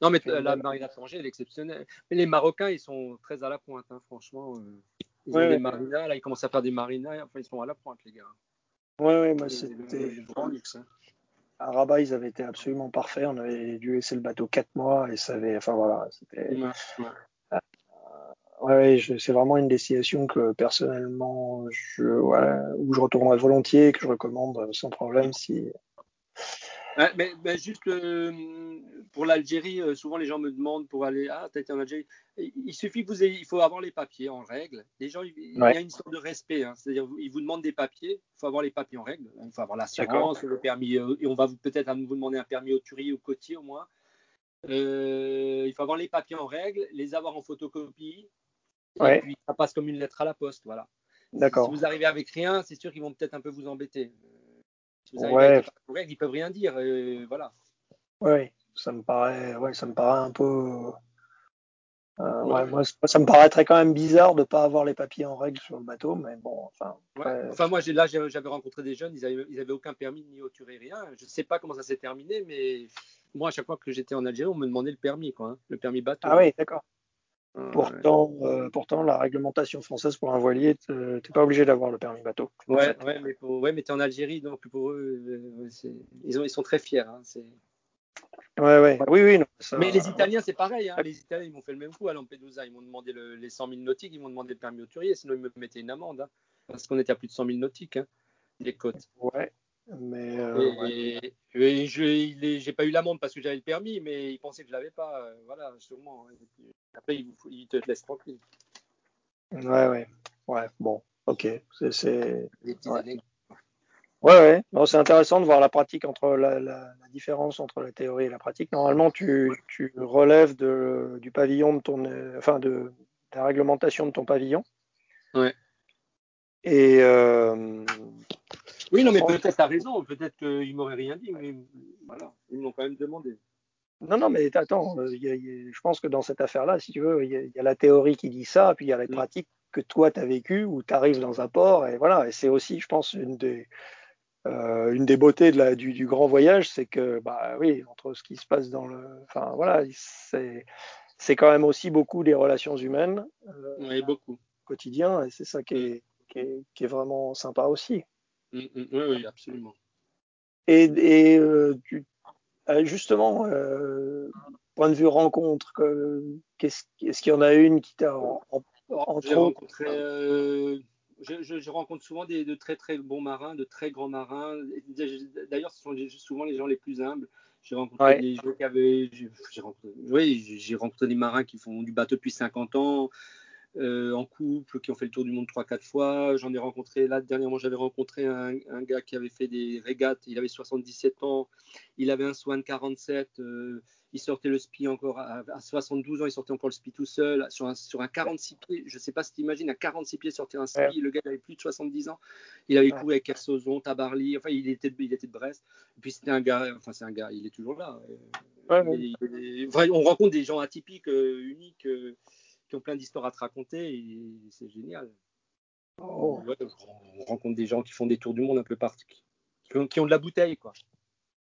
Non, mais la marina Tanger, elle est exceptionnelle. Mais les Marocains, ils sont très à la pointe, hein, franchement. euh. Ils Ouais, ont ouais. des marinas, là, ils commencent à faire des marinas. Enfin, ils sont à la pointe, les gars. Ouais, ouais, moi c'était hein. à Rabat, ils avaient été absolument parfaits. On avait dû laisser le bateau quatre mois et ça avait, enfin voilà, c'était. Ouais, ouais. C'est vraiment une destination que personnellement, je, où je retournerai volontiers, que je recommande euh, sans problème si. Mais, mais juste euh, pour l'Algérie, euh, souvent les gens me demandent pour aller. Ah, t'as été en Algérie. Il suffit que vous ayez. Il faut avoir les papiers en règle. Les gens, il il y a une sorte de respect. hein. C'est-à-dire, ils vous demandent des papiers. Il faut avoir les papiers en règle. Il faut avoir l'assurance, le permis. euh, et on va vous- peut-être vous demander un permis auturier ou côtier au moins. Il faut avoir les papiers en règle, les avoir en photocopie. Et puis, ça passe comme une lettre à la poste. Voilà. Si D'accord. vous arrivez avec rien, c'est sûr qu'ils vont peut-être un peu vous embêter. Si vous Ouais. ils peuvent rien dire. euh, voilà. Ouais, ça me paraît, ouais, ça me paraît un peu. euh, Ouais. ouais, moi, ça me paraîtrait quand même bizarre de pas avoir les papiers en règle sur le bateau, mais bon, enfin. Ouais. après, Enfin, moi, là, j'avais rencontré des jeunes, ils avaient, ils avaient aucun permis ni auturé, rien. Je sais pas comment ça s'est terminé, mais moi, à chaque fois que j'étais en Algérie, on me demandait le permis, quoi, hein, le permis bateau. Ah oui, d'accord. Pourtant, euh, pourtant, la réglementation française pour un voilier, te- t'es pas obligé d'avoir le permis bateau. ouais, mais pour, ouais, mais t'es en Algérie, donc pour eux, euh, ils, ont, ils sont très fiers. hein, Ouais, ouais. Oui, oui. non, ça- mais les Italiens, c'est pareil. hein, les Italiens, ils m'ont fait le même coup à Lampedusa. Ils m'ont demandé le- les 100 000 nautiques, ils m'ont demandé le permis auturier, sinon ils me mettaient une amende. hein, parce qu'on était à plus de 100 000 nautiques, hein, les côtes. Ouais. Mais euh, ouais. Et, et je il- j'ai pas eu l'amende parce que j'avais le permis, mais ils pensaient que je l'avais pas. euh, voilà, sûrement. Puis, après, ils, vous- ils te laissent tranquille. Ouais, ouais. Ouais, bon, ok. C'est, Ouais. Ouais, c'est intéressant de voir la pratique entre la, la, la différence entre la théorie et la pratique. Normalement, tu, tu relèves de, du pavillon de ton, enfin, de, de la réglementation de ton pavillon. Ouais. Et euh, Oui, non, mais peut-être t'as raison. Peut-être qu'ils m'auraient rien dit, mais voilà, ils m'ont quand même demandé. non, non, mais attends, euh, il y a- il y a- je pense que dans cette affaire-là, si tu veux, il y, a, il y a la théorie qui dit ça, puis il y a la Mm. pratique que toi, tu as vécu, où tu arrives dans un port, et voilà. Et c'est aussi, je pense, une des, euh, une des beautés de la, du, du grand voyage, c'est que, bah oui, entre ce qui se passe dans le. Enfin, voilà, c'est. c'est quand même aussi beaucoup des relations humaines. oui, beaucoup. Quotidien, et c'est ça qui est, qui est, qui est, vraiment sympa aussi. Mm, mm, oui, oui, absolument. Et, et tu, justement, point de vue rencontre, qu'est-ce, est-ce qu'il y en a une qui t'a en, entre rencontré, je, je, je, rencontre souvent des, de très très bons marins, de très grands marins. D'ailleurs, ce sont souvent les gens les plus humbles. J'ai rencontré ouais. des gens qui avaient. J'ai rencontré, oui, j'ai rencontré des marins qui font du bateau depuis 50 ans, euh, en couple, qui ont fait le tour du monde 3-4 fois. J'en ai rencontré, là, dernièrement, j'avais rencontré un, un, gars qui avait fait des régates. Il avait 77 ans. Il avait un Swan 47. Euh, il sortait le SPI encore à, à, 72 ans. Il sortait encore le SPI tout seul sur un, sur un 46 pieds. Je ne sais pas si tu imagines, à 46 pieds sortir un SPI. Ouais. Le gars avait plus de 70 ans. Il avait couru avec Kersozon, Tabarly. Enfin, il était, il était de Brest. Et puis, c'était un gars. Enfin, c'est un gars. Il est toujours là. Ouais, il, il, enfin, on rencontre des gens atypiques, euh, uniques. Qui ont plein d'histoires à te raconter et c'est génial. Oh. Ouais, on rencontre des gens qui font des tours du monde un peu partout, qui ont, qui ont de la bouteille, quoi.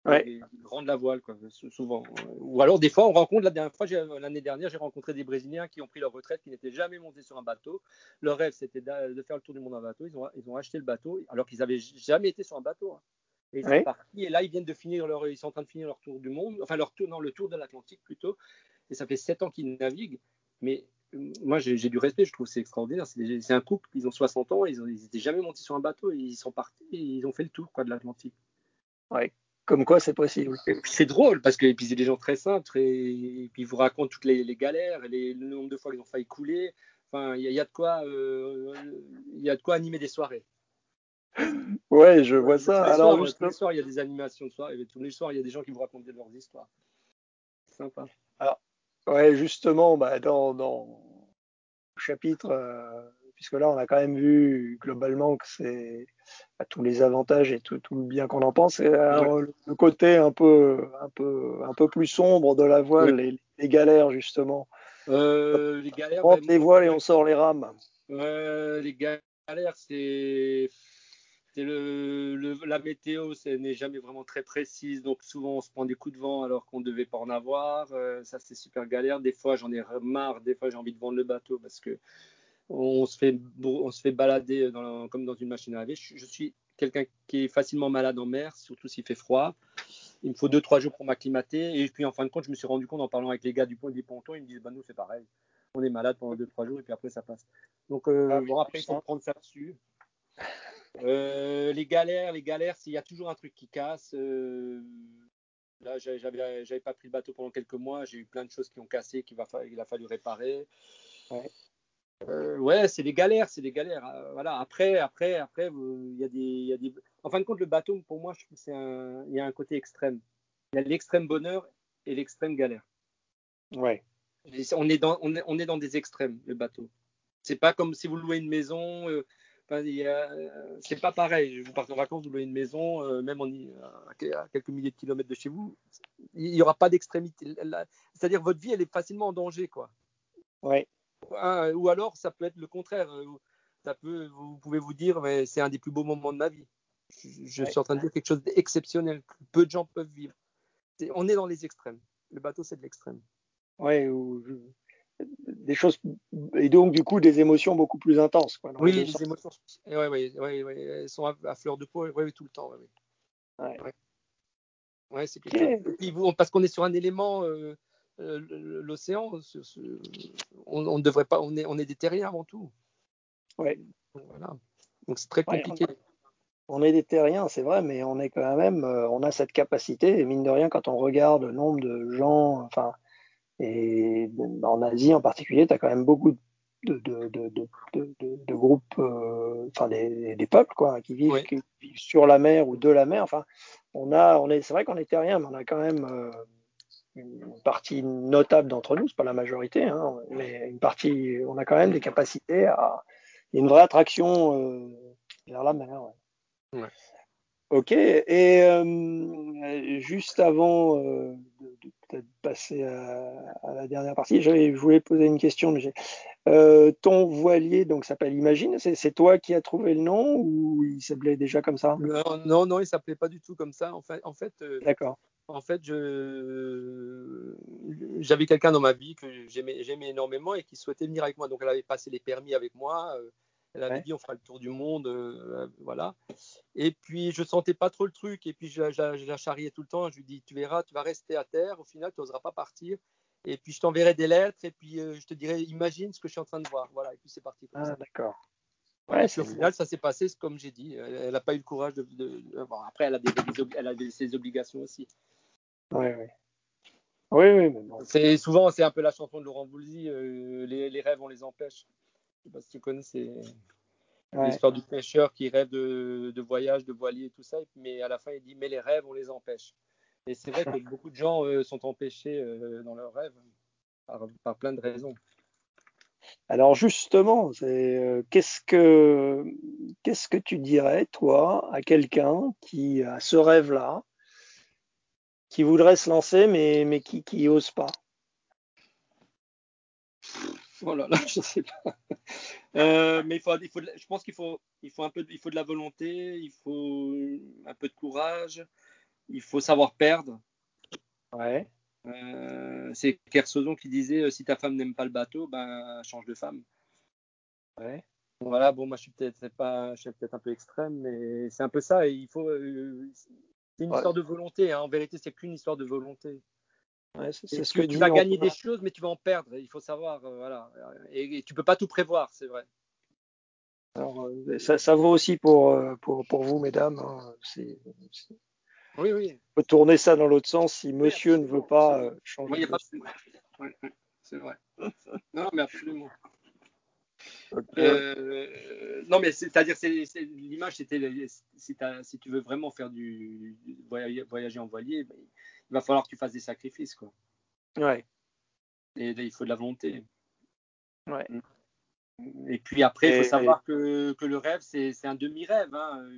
Ouais. Ils rendent la voile, quoi, souvent. Ou alors, des fois, on rencontre, la dernière fois, l'année dernière, j'ai rencontré des Brésiliens qui ont pris leur retraite, qui n'étaient jamais montés sur un bateau. Leur rêve, c'était de faire le tour du monde en bateau. Ils ont, ils ont acheté le bateau, alors qu'ils n'avaient jamais été sur un bateau. Hein. Et ils sont partis, et là, ils viennent de finir leur, ils sont en train de finir leur tour du monde, enfin, leur tour, non, le tour de l'Atlantique plutôt. Et ça fait sept ans qu'ils naviguent. Mais moi j'ai du respect, je trouve c'est extraordinaire. C'est un couple, ils ont 60 ans, ils n'étaient jamais montés sur un bateau, ils sont partis, ils ont fait le tour quoi, de l'Atlantique. Ouais, comme quoi c'est possible. C'est drôle parce que c'est des gens très simples, très, et puis ils vous racontent toutes les, les galères, les, le nombre de fois qu'ils ont failli couler. Enfin, il y, y, a de quoi, il euh, y a de quoi animer des soirées. Ouais, je vois ça. Tous les Alors, soirs, juste... tous les soirs, il y a des animations de soirée. Tous les soirs, il y a des gens qui vous racontent leurs histoires. Sympa. Alors, Ouais, justement, bah, dans, dans le chapitre, euh, puisque là, on a quand même vu globalement que c'est bah, tous les avantages et tout, tout le bien qu'on en pense. Et, alors, ouais. le côté un peu, un peu, un peu plus sombre de la voile, ouais. les, les, galères justement. Euh, les galères. On rentre les voiles et on sort les rames. les galères, c'est le, le, la météo n'est jamais vraiment très précise, donc souvent on se prend des coups de vent alors qu'on ne devait pas en avoir. Euh, ça, c'est super galère. Des fois, j'en ai marre. Des fois, j'ai envie de vendre le bateau parce que on se fait, on se fait balader dans, comme dans une machine à laver. Je, je suis quelqu'un qui est facilement malade en mer, surtout s'il fait froid. Il me faut 2-3 jours pour m'acclimater. Et puis, en fin de compte, je me suis rendu compte en parlant avec les gars du pont des pontons, ils me disent bah, nous, c'est pareil. On est malade pendant 2-3 jours et puis après, ça passe. Donc, euh, ah, bon, après, il faut prendre ça dessus. Euh, les galères, les galères, s'il y a toujours un truc qui casse. Euh, là, j'avais, j'avais pas pris le bateau pendant quelques mois. J'ai eu plein de choses qui ont cassé, qu'il va, il a fallu réparer. Ouais, euh, ouais c'est des galères, c'est des galères. Voilà. Après, après, après, il y a des, il y a des. En fin de compte, le bateau, pour moi, je trouve c'est un, il y a un côté extrême. Il y a l'extrême bonheur et l'extrême galère. Ouais. On est dans, on est, on est dans des extrêmes, le bateau. C'est pas comme si vous louez une maison. Euh, Enfin, euh, c'est pas pareil. Vous partez en vacances, vous louez une maison, euh, même en, à quelques milliers de kilomètres de chez vous, il n'y aura pas d'extrémité. C'est-à-dire votre vie, elle est facilement en danger, quoi. Ouais. Hein, ou alors, ça peut être le contraire. Ça peut, vous pouvez vous dire, mais c'est un des plus beaux moments de ma vie. Je, je ouais. suis en train de dire quelque chose d'exceptionnel que peu de gens peuvent vivre. Est, on est dans les extrêmes. Le bateau, c'est de l'extrême. Ouais, ou des choses et donc du coup des émotions beaucoup plus intenses. Quoi, oui, les émotions, ouais, ouais, ouais, elles sont à, à fleur de peau, tout le temps. Ouais, c'est okay. puis, parce qu'on est sur un élément, euh, euh, l'océan, on, on, ne devrait pas, on est, on est des terriens avant tout. Ouais. Voilà. Donc c'est très compliqué. on, est des terriens, c'est vrai, mais on est quand même, euh, on a cette capacité. Et mine de rien, quand on regarde le nombre de gens, enfin et en Asie en particulier, tu as quand même beaucoup de, de, de, de groupes, euh, enfin des, des, peuples quoi, qui vivent, oui. qui vivent, sur la mer ou de la mer. Enfin, on a, on est, c'est vrai qu'on est terrien, mais on a quand même euh, une partie notable d'entre nous, c'est pas la majorité, hein, mais une partie, on a quand même des capacités à, une vraie attraction euh, vers la mer. Ouais. Ouais. Ok, et euh, juste avant de peut-être passer à, à, la dernière partie, je voulais poser une question. Mais euh, ton voilier donc s'appelle Imagine, c'est toi qui as trouvé le nom ou il s'appelait déjà comme ça? Non, non, non il s'appelait pas du tout comme ça. En fait, en fait, d'accord. En fait, je j'avais quelqu'un dans ma vie que j'aimais énormément et qui souhaitait venir avec moi. Donc elle avait passé les permis avec moi. Elle avait Ouais. dit on fera le tour du monde, euh, voilà. Et puis je sentais pas trop le truc. Et puis je, la- je la- je la charriais tout le temps. Je lui dis tu verras, tu vas rester à terre. Au final, tu n'oseras pas partir. Et puis je t'enverrai des lettres. Et puis euh, je te dirai imagine ce que je suis en train de voir. Voilà. Et puis c'est parti comme Ah, d'accord. Ouais, puis au final, ça s'est passé comme j'ai dit. Elle n'a pas eu le courage de. de- de- bon, après, elle a, des, des ob- elle a des- ses obligations aussi. Ouais, ouais. Oui, oui, mais bon. C'est souvent c'est un peu la chanson de Laurent Boulzy. euh, les, les rêves on les empêche. Je sais pas si tu connais. C'est Ouais. l'histoire du pêcheur qui rêve de, de voyage, de voilier et tout ça, mais à la fin il dit mais les rêves on les empêche. Et c'est vrai que beaucoup de gens euh, sont empêchés euh, dans leurs rêves par, par plein de raisons. Alors justement, euh, qu'est-ce que qu'est-ce que tu dirais, toi, à quelqu'un qui a ce rêve-là, qui voudrait se lancer, mais, mais qui, qui ose pas? Oh là là, je sais pas. Euh, mais il faut, il faut, je pense qu'il faut, il faut un peu, de- il faut de la volonté, il faut un peu de courage, il faut savoir perdre. Ouais. Euh, c'est Kersozon qui disait euh, si ta femme n'aime pas le bateau, ben change de femme. Ouais. Voilà, bon, moi je suis peut-être pas, je suis peut-être un peu extrême, mais c'est un peu ça. Et il faut, euh, c'est une Ouais. histoire de volonté. hein. En vérité, c'est qu'une histoire de volonté. Ouais, c'est Et c'est ce tu, que tu dit vas gagner des choses, mais tu vas en perdre. Il faut savoir, euh, voilà. Et, et tu peux pas tout prévoir, c'est vrai. Alors, euh, ça, ça vaut aussi pour, euh, pour, pour vous, mesdames. hein. Oui, oui. On peut tourner ça dans l'autre sens si Oui, monsieur ne veut pas euh, changer Oui, il y a de c'est vrai. Non, mais absolument. Non, mais c'est- c'est-à-dire, c'est, c'est- l'image, c'était si, tu veux vraiment faire du, voyager, en voilier, il va falloir que tu fasses des sacrifices, quoi. Ouais. Et là, il faut de la volonté. Ouais. Et puis après, il Et- faut savoir que, que le rêve, c'est, un demi-rêve. hein.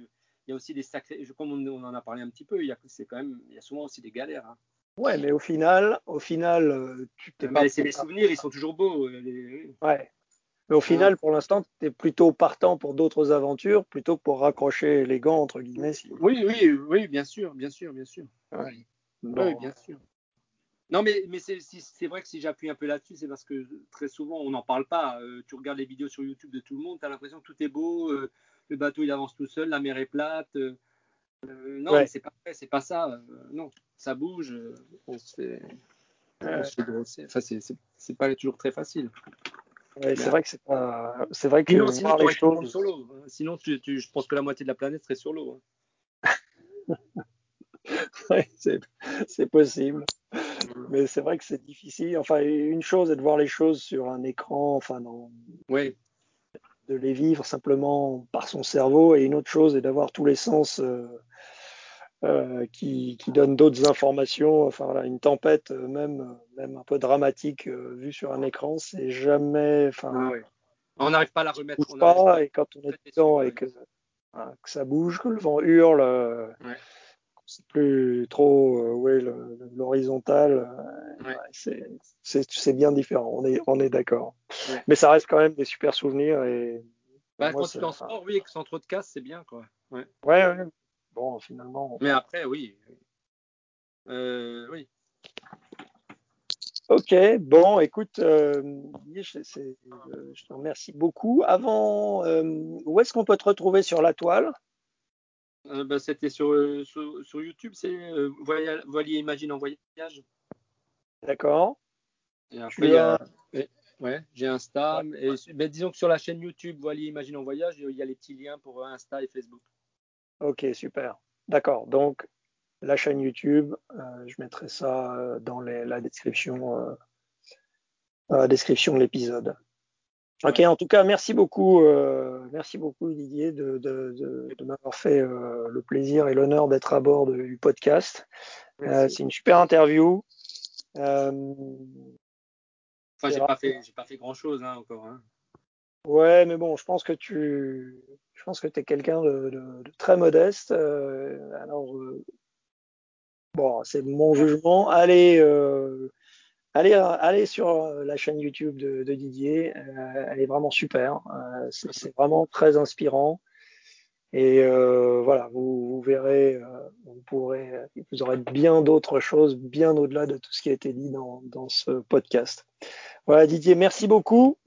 Il y a aussi des sacrés, comme on, on en a parlé un petit peu, il y a, quand même, il y a souvent aussi des galères. hein. Ouais, mais au final, au final, euh, tu t'es pas. C'est les souvenirs, ils sont toujours beaux. euh, les- Ouais. Mais au final, pour l'instant, tu es plutôt partant pour d'autres aventures plutôt que pour raccrocher les gants, entre guillemets. si- Oui, oui, oui, bien sûr, bien sûr, bien sûr. Ouais. Oui, bien sûr. Non, mais, mais c'est si- c'est vrai que si j'appuie un peu là-dessus, c'est parce que très souvent, on n'en parle pas. Euh, tu regardes les vidéos sur YouTube de tout le monde, tu as l'impression que tout est beau, euh, le bateau il avance tout seul, la mer est plate. euh, non, Ouais. c'est pas vrai, c'est pas ça. non, ça bouge, on se fait. Enfin, c'est- pas toujours très facile. Ouais, c'est vrai que c'est pas. C'est vrai que Sinon, les choses. tu, tu- je pense que la moitié de la planète serait sur l'eau. hein. C'est possible. Mais c'est vrai que c'est difficile. Enfin, une chose est de voir les choses sur un écran, enfin, dans- Oui, de les vivre simplement par son cerveau, et une autre chose est d'avoir tous les sens euh, euh, qui, qui donnent d'autres informations. Enfin, voilà, une tempête, euh, même, même un peu dramatique, euh, vue sur un écran, c'est jamais. Enfin, Ah on n'arrive pas à la remettre. On pas, pas- et quand on est dedans et que, hein, que ça bouge, que le vent hurle, Ouais. C'est plus trop euh, ouais, l'horizontal, euh, Ouais. c'est- bien différent, on est, on est d'accord. Ouais. Mais ça reste quand même des super souvenirs et Bah, moi, quand tu es en sport, oui, sans trop de casse, c'est bien, quoi. Ouais. ouais. Bon, finalement, Mais après, oui. Euh, oui. ok, bon, écoute, euh, je, te remercie beaucoup. Avant, où est-ce qu'on peut te retrouver sur la toile? Euh, bah, C'était sur, euh, sur, sur YouTube, c'est euh, Voilier, Imagine en voyage. D'accord Et après, as- ouais, j'ai Insta. Et, mais disons que sur la chaîne YouTube Voilier Imagine en voyage, il y a les petits liens pour Insta et Facebook. Ok, super. D'accord. Donc, la chaîne YouTube, euh, je mettrai ça dans les- la description, dans la description de l'épisode. Ok, en tout cas, merci beaucoup, euh, merci beaucoup Didier de, de, de, de m'avoir fait euh, le plaisir et l'honneur d'être à bord du podcast. Euh, c'est une super interview. Euh, Enfin, j'ai pas fait, j'ai pas fait grand chose hein, encore. Hein. Ouais, mais bon, je pense que tu, je pense que es quelqu'un de, de- de très modeste. Euh, alors, euh, bon, c'est mon jugement. Allez, euh, allez, allez sur la chaîne YouTube de, de Didier. Euh, elle est vraiment super. Euh, c'est vraiment très inspirant. Et euh, voilà, vous, vous verrez, euh, vous pourrez, vous aurez bien d'autres choses, bien au-delà de tout ce qui a été dit dans, dans ce podcast. Voilà, Didier, merci beaucoup.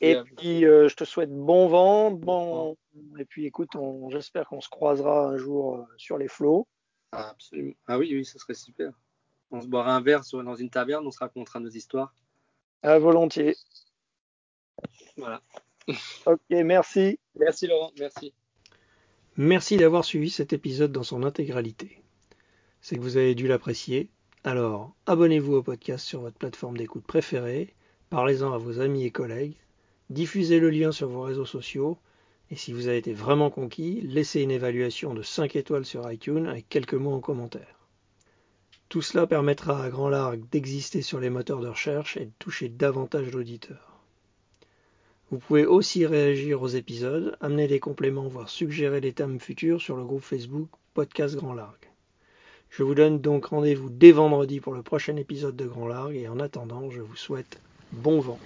Et puis, euh, je te souhaite bon vent, bon. Et puis, écoute, j'espère qu'on se croisera un jour euh, sur les flots. Ah, absolument. Ah oui, oui, ça serait super. On se boira un verre sur, dans une taverne, on se racontera nos histoires. À volontiers. Voilà. ok, merci. Merci Laurent, merci. Merci d'avoir suivi cet épisode dans son intégralité. C'est que vous avez dû l'apprécier. Alors, abonnez-vous au podcast sur votre plateforme d'écoute préférée, parlez-en à vos amis et collègues, diffusez le lien sur vos réseaux sociaux, et si vous avez été vraiment conquis, laissez une évaluation de 5 étoiles sur iTunes avec quelques mots en commentaire. Tout cela permettra à Grand Largue d'exister sur les moteurs de recherche et de toucher davantage d'auditeurs. Vous pouvez aussi réagir aux épisodes, amener des compléments, voire suggérer des thèmes futurs sur le groupe Facebook Podcast Grand Largue. Je vous donne donc rendez-vous dès vendredi pour le prochain épisode de Grand Largue et en attendant, je vous souhaite bon vent.